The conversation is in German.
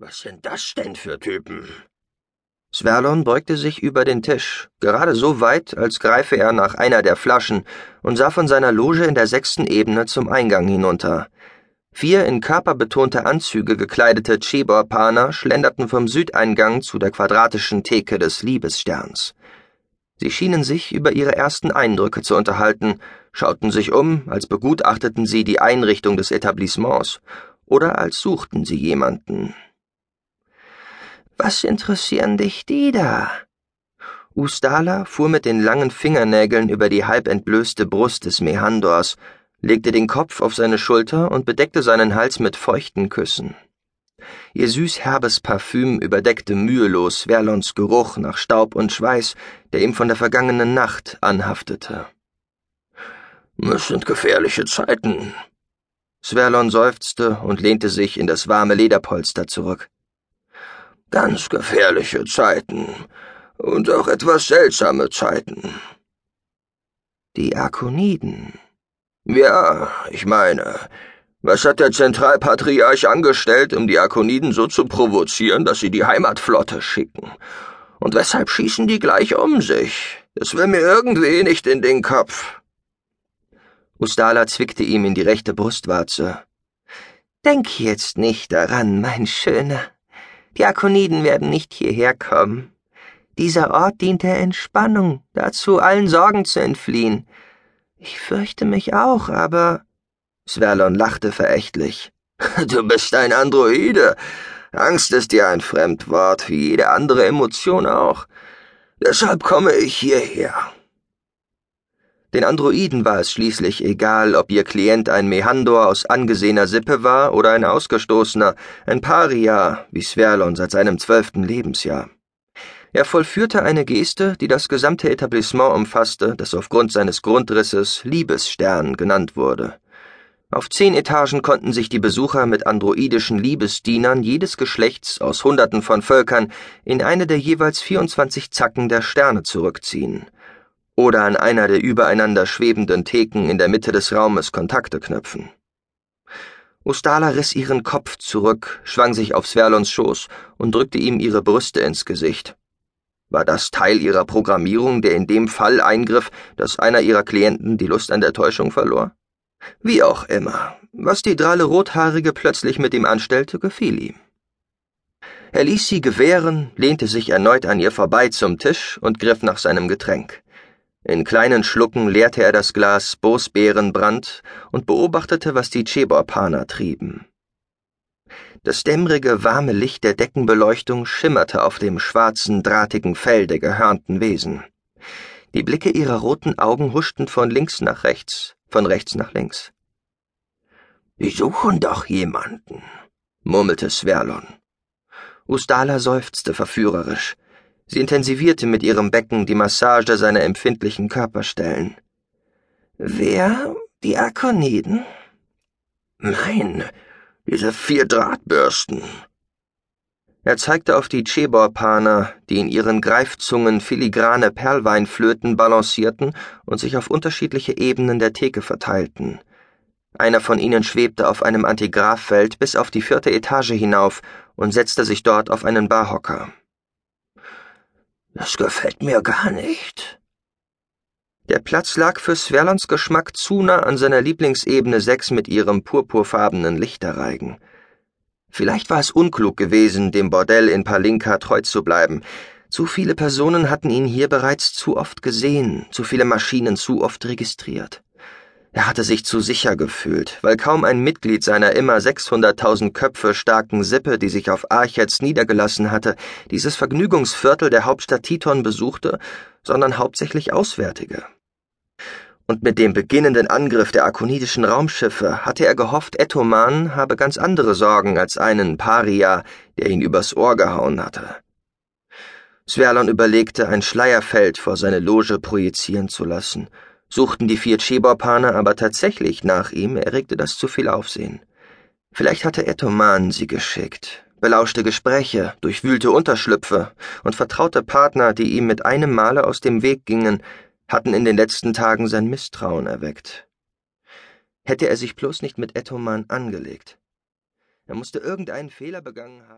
Was sind das denn für Typen? Sverlon beugte sich über den Tisch, gerade so weit, als greife er nach einer der Flaschen, und sah von seiner Loge in der sechsten Ebene zum Eingang hinunter. Vier in körperbetonte Anzüge gekleidete Chebor-Paner schlenderten vom Südeingang zu der quadratischen Theke des Liebessterns. Sie schienen sich über ihre ersten Eindrücke zu unterhalten, schauten sich um, als begutachteten sie die Einrichtung des Etablissements, oder als suchten sie jemanden. Was interessieren dich die da? Ustala fuhr mit den langen Fingernägeln über die halb entblößte Brust des Mehandors, legte den Kopf auf seine Schulter und bedeckte seinen Hals mit feuchten Küssen. Ihr süß-herbes Parfüm überdeckte mühelos Verlons Geruch nach Staub und Schweiß, der ihm von der vergangenen Nacht anhaftete. Es sind gefährliche Zeiten. Sverlon seufzte und lehnte sich in das warme Lederpolster zurück. Ganz gefährliche Zeiten und auch etwas seltsame Zeiten. Die Arkoniden. Ja, ich meine, was hat der Zentralpatriarch angestellt, um die Arkoniden so zu provozieren, dass sie die Heimatflotte schicken? Und weshalb schießen die gleich um sich? Das will mir irgendwie nicht in den Kopf. Ustala zwickte ihm in die rechte Brustwarze. Denk jetzt nicht daran, mein Schöner. Die Akoniden werden nicht hierher kommen. Dieser Ort dient der Entspannung, dazu allen Sorgen zu entfliehen. Ich fürchte mich auch, aber. Sverlon lachte verächtlich. Du bist ein Androide. Angst ist dir ein Fremdwort, wie jede andere Emotion auch. Deshalb komme ich hierher. Den Androiden war es schließlich egal, ob ihr Klient ein Mehandor aus angesehener Sippe war oder ein Ausgestoßener, ein Paria, wie Sverlon seit seinem zwölften Lebensjahr. Er vollführte eine Geste, die das gesamte Etablissement umfasste, das aufgrund seines Grundrisses Liebesstern genannt wurde. Auf zehn Etagen konnten sich die Besucher mit androidischen Liebesdienern jedes Geschlechts aus Hunderten von Völkern in eine der jeweils 24 Zacken der Sterne zurückziehen – oder an einer der übereinander schwebenden Theken in der Mitte des Raumes Kontakte knüpfen. Ustala riss ihren Kopf zurück, schwang sich auf Sverlons Schoß und drückte ihm ihre Brüste ins Gesicht. War das Teil ihrer Programmierung, der in dem Fall eingriff, dass einer ihrer Klienten die Lust an der Täuschung verlor? Wie auch immer, was die dralle Rothaarige plötzlich mit ihm anstellte, gefiel ihm. Er ließ sie gewähren, lehnte sich erneut an ihr vorbei zum Tisch und griff nach seinem Getränk. In kleinen Schlucken leerte er das Glas Bosbeerenbrand und beobachtete, was die Cheborpaner trieben. Das dämmerige, warme Licht der Deckenbeleuchtung schimmerte auf dem schwarzen, drahtigen Fell der gehörnten Wesen. Die Blicke ihrer roten Augen huschten von links nach rechts, von rechts nach links. Die suchen doch jemanden, murmelte Sverlon. Ustala seufzte verführerisch. Sie intensivierte mit ihrem Becken die Massage seiner empfindlichen Körperstellen. Wer? Die Akoniden? Nein, diese vier Drahtbürsten. Er zeigte auf die Chebor-Paner, die in ihren Greifzungen filigrane Perlweinflöten balancierten und sich auf unterschiedliche Ebenen der Theke verteilten. Einer von ihnen schwebte auf einem Antigraffeld bis auf die vierte Etage hinauf und setzte sich dort auf einen Barhocker. Das gefällt mir gar nicht. Der Platz lag für Sverlons Geschmack zu nah an seiner Lieblingsebene 6 mit ihrem purpurfarbenen Lichterreigen. Vielleicht war es unklug gewesen, dem Bordell in Palinka treu zu bleiben. Zu viele Personen hatten ihn hier bereits zu oft gesehen, zu viele Maschinen zu oft registriert. Er hatte sich zu sicher gefühlt, weil kaum ein Mitglied seiner immer 600.000 Köpfe starken Sippe, die sich auf Archets niedergelassen hatte, dieses Vergnügungsviertel der Hauptstadt Titon besuchte, sondern hauptsächlich Auswärtige. Und mit dem beginnenden Angriff der akonidischen Raumschiffe hatte er gehofft, Etoman habe ganz andere Sorgen als einen Paria, der ihn übers Ohr gehauen hatte. Sverlon überlegte, ein Schleierfeld vor seine Loge projizieren zu lassen – Suchten die vier Cheborpaner aber tatsächlich nach ihm, erregte das zu viel Aufsehen. Vielleicht hatte Etoman sie geschickt, belauschte Gespräche, durchwühlte Unterschlüpfe und vertraute Partner, die ihm mit einem Male aus dem Weg gingen, hatten in den letzten Tagen sein Misstrauen erweckt. Hätte er sich bloß nicht mit Etoman angelegt. Er musste irgendeinen Fehler begangen haben.